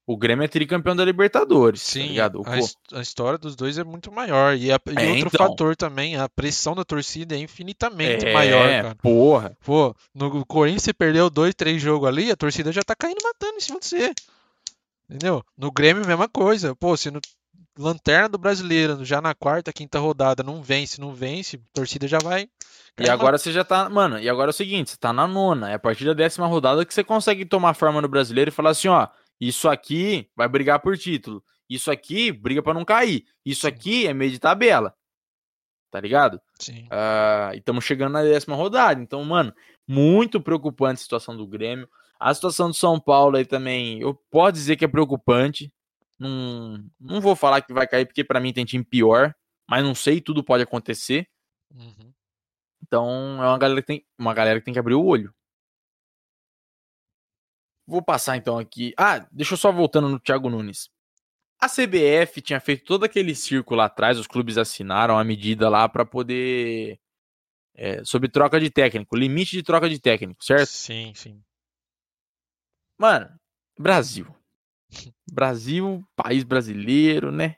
O Grêmio é tricampeão da Libertadores, tá Sim, ligado? O a, a história dos dois é muito maior. E, a- e É, outro então. fator também, a pressão da torcida é infinitamente é, maior, cara. porra. Pô, no Corinthians você perdeu dois, três jogos ali, a torcida já tá caindo matando em cima de você. Entendeu? No Grêmio, mesma coisa. Pô, se no Lanterna do Brasileiro, já na quarta, quinta rodada, não vence, não vence, a torcida já vai. E cair agora você já tá. Mano, e agora é o seguinte: você tá na nona. É a partir da décima rodada que você consegue tomar forma no brasileiro e falar assim: ó, isso aqui vai brigar por título. Isso aqui briga pra não cair. Isso aqui é meio de tabela. Tá ligado? Sim. Ah, e estamos chegando na décima rodada. Então, mano, muito preocupante a situação do Grêmio. A situação do São Paulo aí também, eu posso dizer que é preocupante. Não, não vou falar que vai cair, porque pra mim tem time pior. Mas não sei, tudo pode acontecer. Uhum. Então é uma galera que tem, uma galera que, tem que abrir o olho. Vou passar então aqui. Ah, deixa eu só voltando no Thiago Nunes. A CBF tinha feito todo aquele círculo lá atrás, os clubes assinaram a medida lá pra poder. é, sobre troca de técnico, limite de troca de técnico, certo? Sim, sim. Mano, Brasil. Brasil, país brasileiro, né?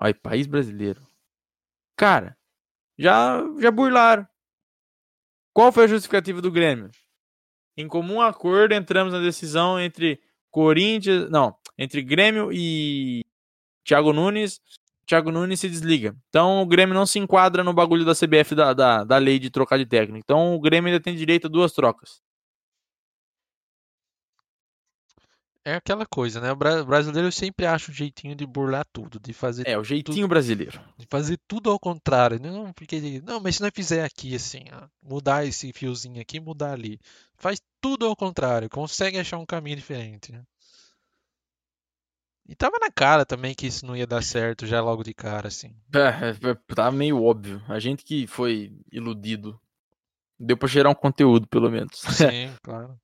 Olha, país brasileiro. Cara, já, já burlaram. Qual foi a justificativa do Grêmio? Em comum acordo, entramos na decisão entre Corinthians. Não, entre Grêmio e Thiago Nunes. Thiago Nunes se desliga. Então o Grêmio não se enquadra no bagulho da CBF da, da, da lei de trocar de técnico. Então o Grêmio ainda tem direito a duas trocas. É aquela coisa, né? O bra- o brasileiro sempre acha um jeitinho de burlar tudo, de fazer, É, o jeitinho brasileiro. de fazer tudo ao contrário. Não, porque, não, mas se nós fizer aqui assim, ó, mudar esse fiozinho aqui, mudar ali. Faz tudo ao contrário, consegue achar um caminho diferente, né? E tava na cara também que isso não ia dar certo já logo de cara, assim. É, é, tá meio óbvio. A gente que foi iludido. Deu pra gerar um conteúdo, pelo menos. Sim, claro.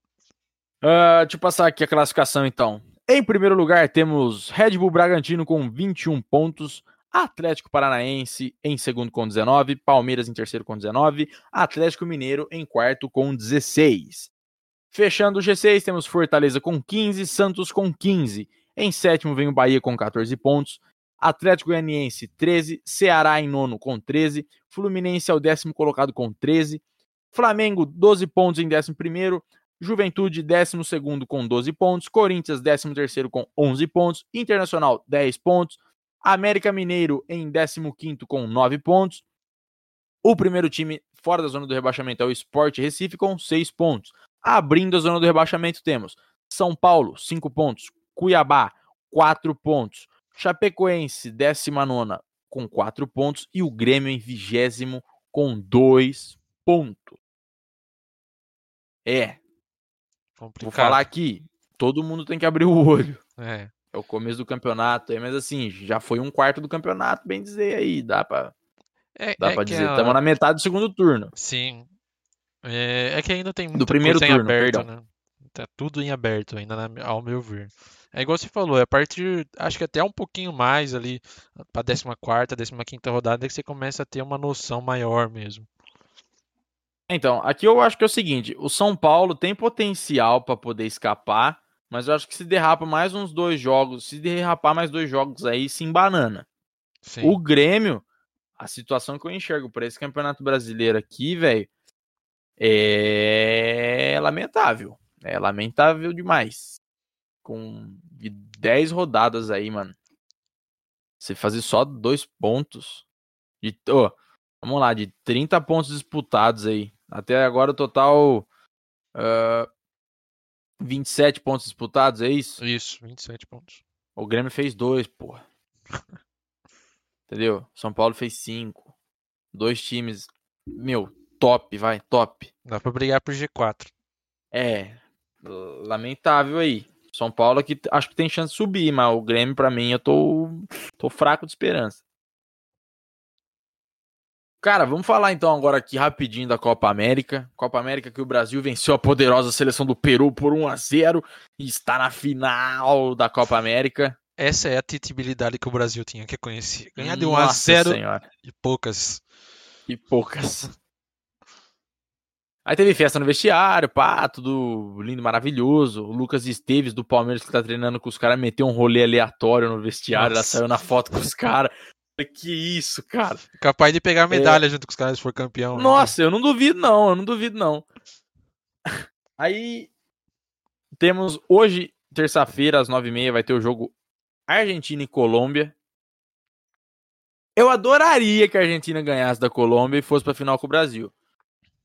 Ah, deixa eu passar aqui a classificação, então. Em primeiro lugar, temos Red Bull Bragantino com 21 pontos. Atlético Paranaense em segundo com 19. Palmeiras em terceiro com 19. Atlético Mineiro em quarto com 16. Fechando o G6, temos Fortaleza com 15. Santos com 15. Em sétimo vem o Bahia com 14 pontos. Atlético Goianiense 13. Ceará em nono com 13. Fluminense é o décimo colocado com 13. Flamengo 12 pontos em décimo primeiro. Juventude, 12 com 12 pontos. Corinthians, 13 com 11 pontos. Internacional, 10 pontos. América Mineiro, em 15 com 9 pontos. O primeiro time fora da zona do rebaixamento é o Sport Recife, com 6 pontos. Abrindo a zona do rebaixamento, temos São Paulo, 5 pontos. Cuiabá, 4 pontos. Chapecoense, 19 com 4 pontos. E o Grêmio em vigésimo com 2 pontos. É, Complicado. Vou falar aqui, todo mundo tem que abrir o olho. É. É o começo do campeonato mas assim, já foi um quarto do campeonato, bem dizer aí, dá pra, É, dá é pra dizer. a- Estamos na metade do segundo turno. Sim. É, é que ainda tem muita primeiro coisa em turno, aberto, perdão. né? Tá tudo em aberto ainda, na- ao meu ver. É igual você falou, é a partir, acho que até um pouquinho mais ali, pra 14ª, 15ª rodada, que você começa a ter uma noção maior mesmo. Então, aqui eu acho que é o seguinte: o São Paulo tem potencial pra poder escapar, mas eu acho que se derrapa mais uns dois jogos, se derrapar mais dois jogos aí, se embanana. Sim. O Grêmio, a situação que eu enxergo pra esse campeonato brasileiro aqui, velho, é lamentável. É lamentável demais. Com de 10 rodadas aí, mano. Você fazer só dois pontos. De, ô, vamos lá, de 30 pontos disputados aí. Até agora o total. ah, 27 pontos disputados, é isso? Isso, 27 pontos. O Grêmio fez dois, porra. Entendeu? São Paulo fez cinco. Dois times, meu, top, vai, top. Dá pra brigar por G4. É, lamentável aí. São Paulo aqui acho que tem chance de subir, mas o Grêmio pra mim eu tô tô fraco de esperança. Cara, vamos falar então agora aqui rapidinho da Copa América. Copa América que o Brasil venceu a poderosa seleção do Peru por 1 a 0 e está na final da Copa América. Essa é a titibilidade que o Brasil tinha que conhecer. Ganhar de 1 a Nossa 0 Senhora. e poucas. E poucas. Aí teve festa no vestiário, pá, tudo lindo, maravilhoso. O Lucas Esteves do Palmeiras que tá treinando com os caras meteu um rolê aleatório no vestiário, ela Nossa. saiu na foto com os caras. Falei, Que isso, cara. Capaz de pegar a medalha junto com os caras se for campeão. né? Nossa, eu não duvido não, eu não duvido não. Aí temos hoje, terça-feira, às nove e meia, vai ter o jogo Argentina e Colômbia. Eu adoraria que a Argentina ganhasse da Colômbia e fosse pra final com o Brasil.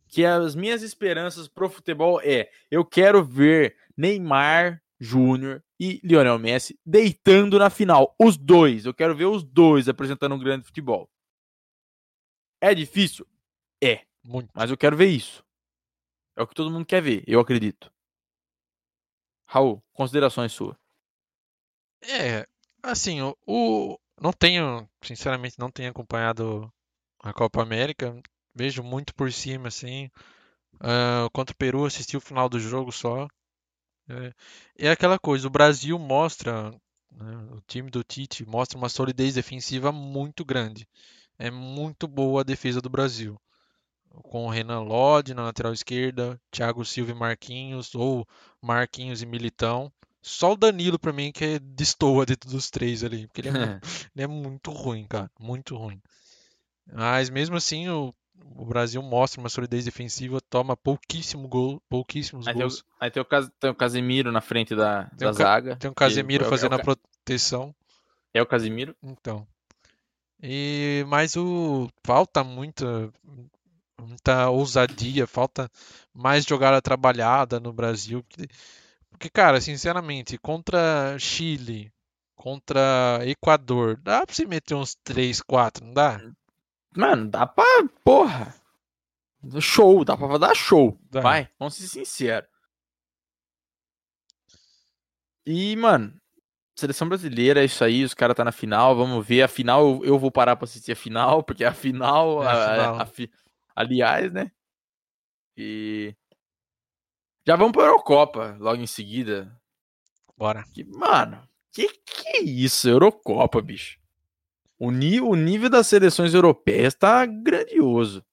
Que as minhas esperanças pro futebol é, eu quero ver Neymar Júnior e Lionel Messi deitando na final, os dois. Eu quero ver os dois apresentando um grande futebol. É difícil? É. Muito. Mas eu quero ver isso. É o que todo mundo quer ver, eu acredito. Raul, considerações suas. É, assim, o, o- não tenho, sinceramente, não tenho acompanhado a Copa América. Vejo muito por cima, assim. Ah, contra o Peru, assisti o final do jogo só. É, é aquela coisa, o Brasil mostra, né, o time do Tite mostra uma solidez defensiva muito grande. É muito boa a defesa do Brasil. Com o Renan Lodge na lateral esquerda, Thiago Silva e Marquinhos, ou Marquinhos e Militão. Só o Danilo pra mim que é destoa dentro dos três ali, porque ele é, ele é muito ruim, cara, muito ruim. Mas mesmo assim, o, o Brasil mostra uma solidez defensiva, toma pouquíssimo gol, pouquíssimos Aí tem, o, gols. aí tem o Cas- tem o Casemiro na frente da, Tem da zaga. Tem o Casemiro fazendo é a o, Ca- proteção. é o Casemiro. Então. E mas o falta muita muita ousadia, falta mais jogada trabalhada no Brasil, porque, porque, cara, sinceramente, contra Chile, contra Equador, dá pra você meter uns 3, 4, não dá? Mano, dá pra. Porra! Show, dá pra dar show. Dá. Vai, vamos ser sinceros. E, mano, seleção brasileira é isso aí, os caras tá na final, vamos ver. A final, eu, vou parar pra assistir a final, porque a final. É a a- final. a fi- aliás, né? E. Já vamos pra Eurocopa logo em seguida. Bora. Que, mano, que que é isso, Eurocopa, bicho? O, o nível das seleções europeias tá grandioso.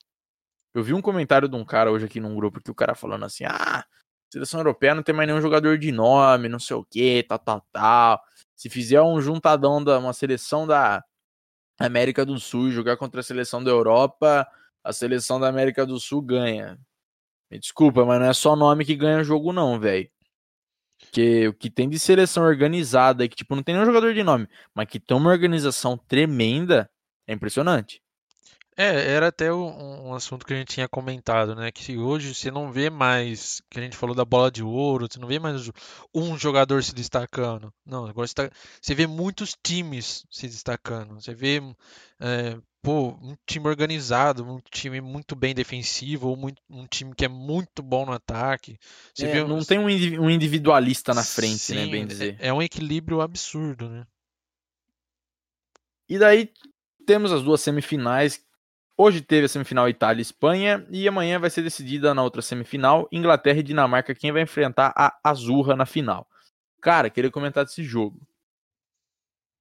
Eu vi um comentário de um cara hoje aqui num grupo que o cara falando assim: ah, seleção europeia não tem mais nenhum jogador de nome, não sei o que, tal, tal, tal. Se fizer um juntadão da uma seleção da América do Sul e jogar contra a seleção da Europa, a seleção da América do Sul ganha. Me desculpa, mas não é só nome que ganha jogo, não, velho. Porque o que tem de seleção organizada, que tipo, não tem nenhum jogador de nome, mas que tem uma organização tremenda, é impressionante. É, era até um, um assunto que a gente tinha comentado, né? Que hoje você não vê mais, que a gente falou da bola de ouro, você não vê mais um jogador se destacando. Não, agora você, tá- você vê muitos times se destacando. Você vê, é, pô, um time organizado, um time muito bem defensivo, ou muito- um time que é muito bom no ataque. Você É, vê não tem um indivi- individualista na frente, Sim, né, bem é- dizer. É um equilíbrio absurdo, né? E daí temos as duas semifinais. Hoje teve a semifinal Itália e Espanha, e amanhã vai ser decidida na outra semifinal, Inglaterra e Dinamarca, quem vai enfrentar a Azurra na final. Cara, queria comentar desse jogo.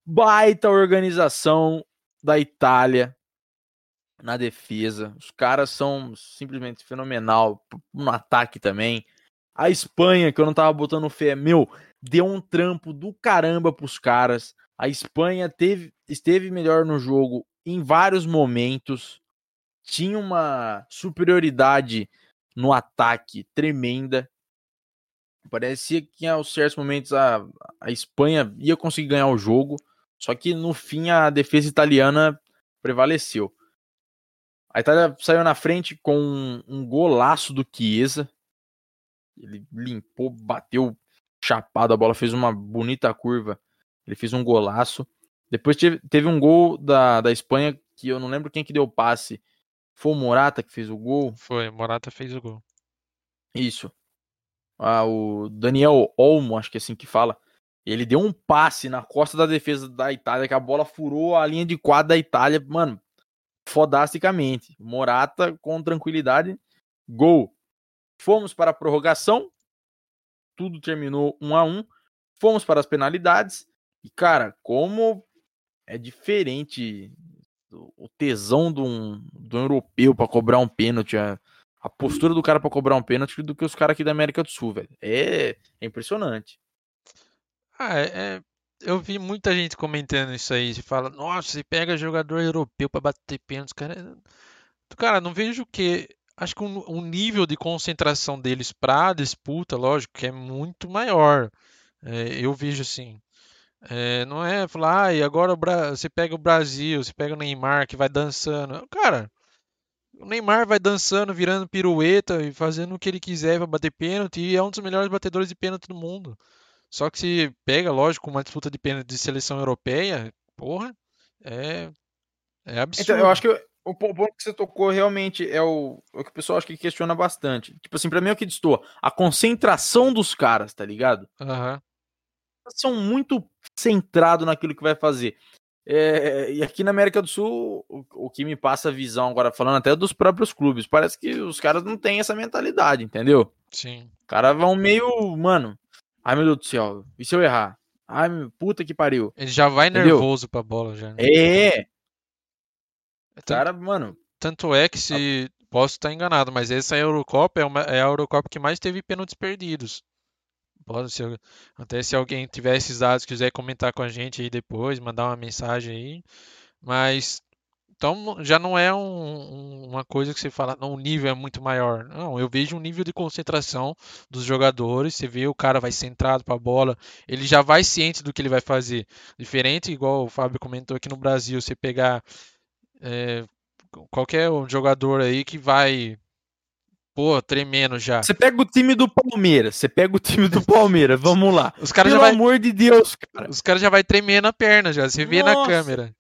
Baita organização da Itália na defesa. Os caras são simplesmente fenomenal no ataque também. A Espanha, que eu não tava botando fé, meu, deu um trampo do caramba pros caras. A Espanha teve, esteve melhor no jogo em vários momentos. Tinha uma superioridade no ataque tremenda. Parecia que aos certos momentos a, a Espanha ia conseguir ganhar o jogo. Só que no fim a defesa italiana prevaleceu. A Itália saiu na frente com um, um golaço do Chiesa. Ele limpou, bateu chapado a bola, fez uma bonita curva. Ele fez um golaço. Depois teve, teve um gol da, da Espanha que eu não lembro quem que deu o passe. Foi o Morata que fez o gol? Foi, Morata fez o gol. Isso. Ah, o Daniel Olmo, acho que é assim que fala. Ele deu um passe na costa da defesa da Itália, que a bola furou a linha de quadro da Itália, mano, fodasticamente. Morata com tranquilidade, gol. Fomos para a prorrogação, tudo terminou 1 a 1 Fomos para as penalidades, e cara, como é diferente o tesão de um, de um europeu para cobrar um pênalti. A, a postura do cara pra cobrar um pênalti do que os caras aqui da América do Sul, velho. É, é impressionante. Ah, é, é- eu vi muita gente comentando isso aí. Você fala, nossa, você pega jogador europeu pra bater pênalti, cara. Cara, não vejo que. Acho que o, o nível de concentração deles pra disputa, lógico, que é muito maior. É, eu vejo assim. É, não é falar, ah, e agora você pega o Brasil, você pega o Neymar que vai dançando. Cara, o Neymar vai dançando, virando pirueta e fazendo o que ele quiser pra bater pênalti e é um dos melhores batedores de pênalti do mundo. Só que se pega, lógico, uma disputa de pênalti de seleção europeia, porra, é, é absurdo. Então, eu acho que o po- ponto que você tocou realmente é o, é o que o pessoal acho que questiona bastante. Tipo assim, pra mim é o que destoa. A concentração dos caras, tá ligado? Aham. São muito centrados naquilo que vai fazer. É, e aqui na América do Sul, o, o que me passa a visão agora, falando até dos próprios clubes, parece que os caras não têm essa mentalidade, entendeu? Sim. Os caras vão meio, mano, ai meu Deus do céu, e se eu errar? Ai, meu- puta que pariu. Ele já vai Entendeu? nervoso pra bola já. né? É, Tanto, cara, mano, tanto é que se posso estar enganado, mas essa Eurocopa é, uma, é a Eurocopa que mais teve pênaltis perdidos. Pode ser, até se alguém tiver esses dados, quiser comentar com a gente aí depois, mandar uma mensagem aí. Mas então já não é um- um- uma coisa que você fala, não, o nível é muito maior. Não, eu vejo um nível de concentração dos jogadores. Você vê o cara vai centrado para a bola, ele já vai ciente do que ele vai fazer. Diferente, igual o Fábio comentou aqui no Brasil, você pegar é, qualquer jogador aí que vai, pô, tremendo já. você pega o time do Palmeiras, você pega o time do Palmeiras, vamos lá. Os caras já Pelo vai, amor de Deus, cara. os caras já vai tremendo a perna já, você vê na Nossa. câmera.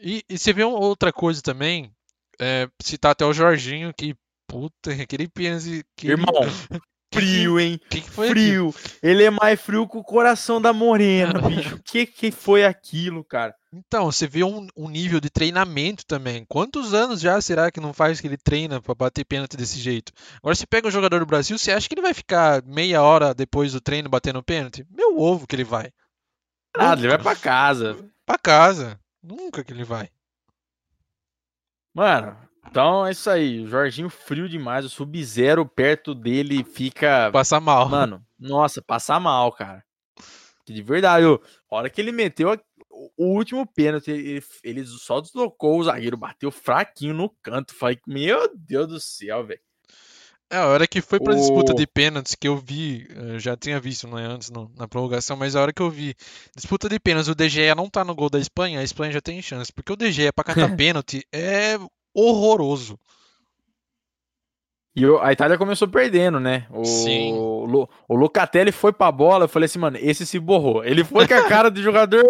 E, e você vê uma outra coisa também, é, citar até o Jorginho, que puta, aquele pênalti que Irmão, frio, hein? que, que? Frio. Ele é mais frio que o coração da morena, bicho. O que que foi aquilo, cara? Então, você vê um, um nível de treinamento também. Quantos anos já será que não faz que ele treina pra bater pênalti desse jeito? Agora, você pega um jogador do Brasil, você acha que ele vai ficar meia hora depois do treino batendo pênalti? Meu ovo que ele vai. Nada, ele vai pra casa. Pra casa. Nunca que ele vai. Mano, então é isso aí. O Jorginho frio demais. O Sub-Zero perto dele fica. Passa mal. Mano, nossa, passa mal, cara. Que De verdade, a hora que ele meteu a- o último pênalti, ele, ele só deslocou o zagueiro, bateu fraquinho no canto. Falei, meu Deus do céu, velho. É, a hora que foi pra disputa O- de pênaltis que eu vi, eu já tinha visto né, antes no- na prorrogação, mas a hora que eu vi disputa de pênaltis, o De Gea não tá no gol da Espanha, a Espanha já tem chance, porque o De Gea pra catar pênalti é horroroso. E o- a Itália começou perdendo, né? O, Sim. Lo- o Locatelli foi pra bola, eu falei assim, mano, esse se borrou. Ele foi com a cara de jogador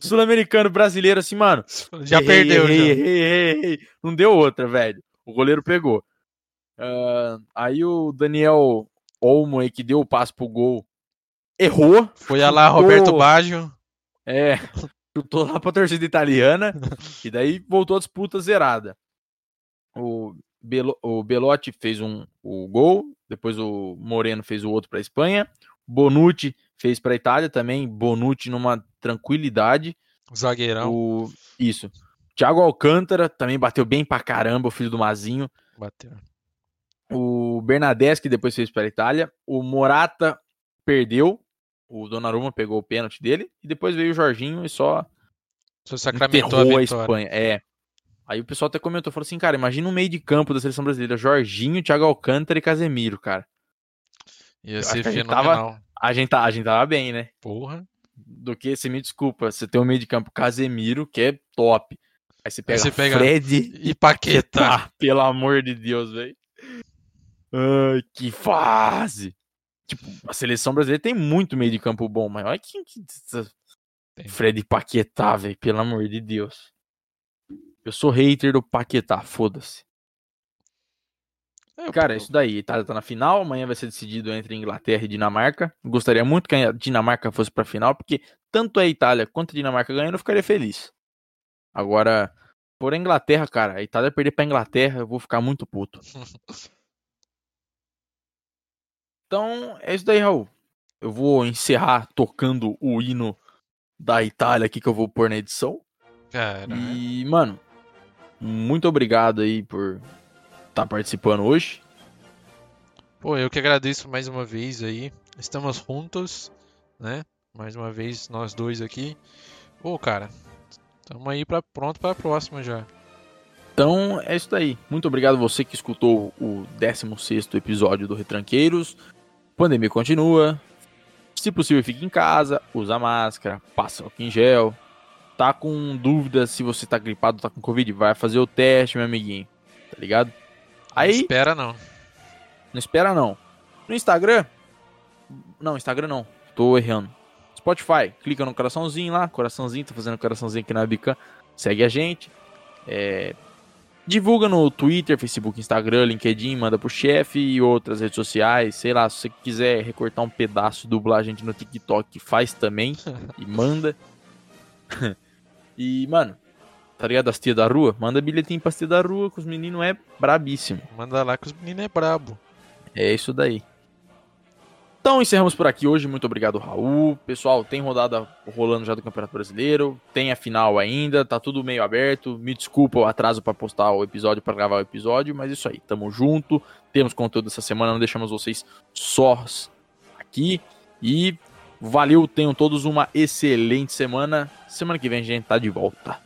sul-americano brasileiro, assim, mano. Já errei, perdeu, errei, já. errei, errei, errei. Não deu outra, velho. O goleiro pegou. Ah, aí o Daniel Olmo aí, que deu o passe pro gol, errou. Foi a lá chutou- Roberto Baggio. É, chutou lá pra torcida italiana. e daí voltou a disputa zerada. O, Belo, o Belotti fez um, o gol, depois o Moreno fez o outro pra Espanha. Bonucci fez pra Itália também. Bonucci numa tranquilidade. Zagueirão. O, isso. Thiago Alcântara também bateu bem pra caramba, o filho do Mazinho. Bateu. O Bernadeschi depois fez para a Itália. O Morata perdeu. O Donnarumma pegou o pênalti dele. E depois veio o Jorginho e só Só sacramentou a enterrou a, vitória. Espanha. É. Aí o pessoal até comentou, falou assim, cara, imagina um meio de campo da seleção brasileira. Jorginho, Thiago Alcântara e Casemiro, cara. Ia ser a gente fenomenal. A gente, a gente tava bem, né? Porra. Do que, você me desculpa, você tem um meio de campo Casemiro, que é top. Aí você pega, você pega Fred E Paquetá. Pelo amor de Deus, velho. Ai, que fase. Tipo, a seleção brasileira tem muito meio de campo bom, mas olha quem que. Fred Paquetá, velho, pelo amor de Deus. Eu sou hater do Paquetá, foda-se. É, Cara, pô, isso daí. Itália tá na final, amanhã vai ser decidido entre Inglaterra e Dinamarca. Gostaria muito que a Dinamarca fosse pra final, porque tanto a Itália quanto a Dinamarca ganhando, eu ficaria feliz. Agora, por Inglaterra, cara, a Itália perder pra Inglaterra, eu vou ficar muito puto. Então, é isso daí, Raul. Eu vou encerrar tocando o hino da Itália aqui que eu vou pôr na edição. Cara, E, mano, muito obrigado aí por estar participando hoje. Pô, eu que agradeço mais uma vez aí. Estamos juntos, né? Mais uma vez nós dois aqui. Pô, cara, estamos aí pra, pronto para a próxima já. Então é isso daí. Muito obrigado você que escutou o 16 episódio do Retranqueiros. Pandemia continua. Se possível, fique em casa, usa máscara, passa álcool em gel. Tá com dúvida se você tá gripado, tá com Covid, vai fazer o teste, meu amiguinho. Tá ligado? Aí. Não espera não. Não espera não. No Instagram. Não, Instagram não. Tô errando. Spotify, clica no coraçãozinho lá, coraçãozinho, tá fazendo coraçãozinho aqui na bica. Segue a gente. É, Divulga no Twitter, Facebook, Instagram, LinkedIn, manda pro chefe e outras redes sociais. Sei lá, se você quiser recortar um pedaço, dublar a gente no TikTok, faz também e manda. e, mano, tá ligado? As tia da rua? Manda bilhetinho pra tia da rua, que os meninos é brabíssimo. Manda lá que os meninos é brabo. É isso daí. Então encerramos por aqui hoje. Muito obrigado, Raul. Pessoal, tem rodada rolando já do Campeonato Brasileiro. Tem a final ainda. Tá tudo meio aberto. Me desculpa o atraso para postar o episódio, para gravar o episódio. Mas isso aí, tamo junto. Temos conteúdo essa semana. Não deixamos vocês sós aqui. E valeu. Tenham todos uma excelente semana. Semana que vem a gente tá de volta.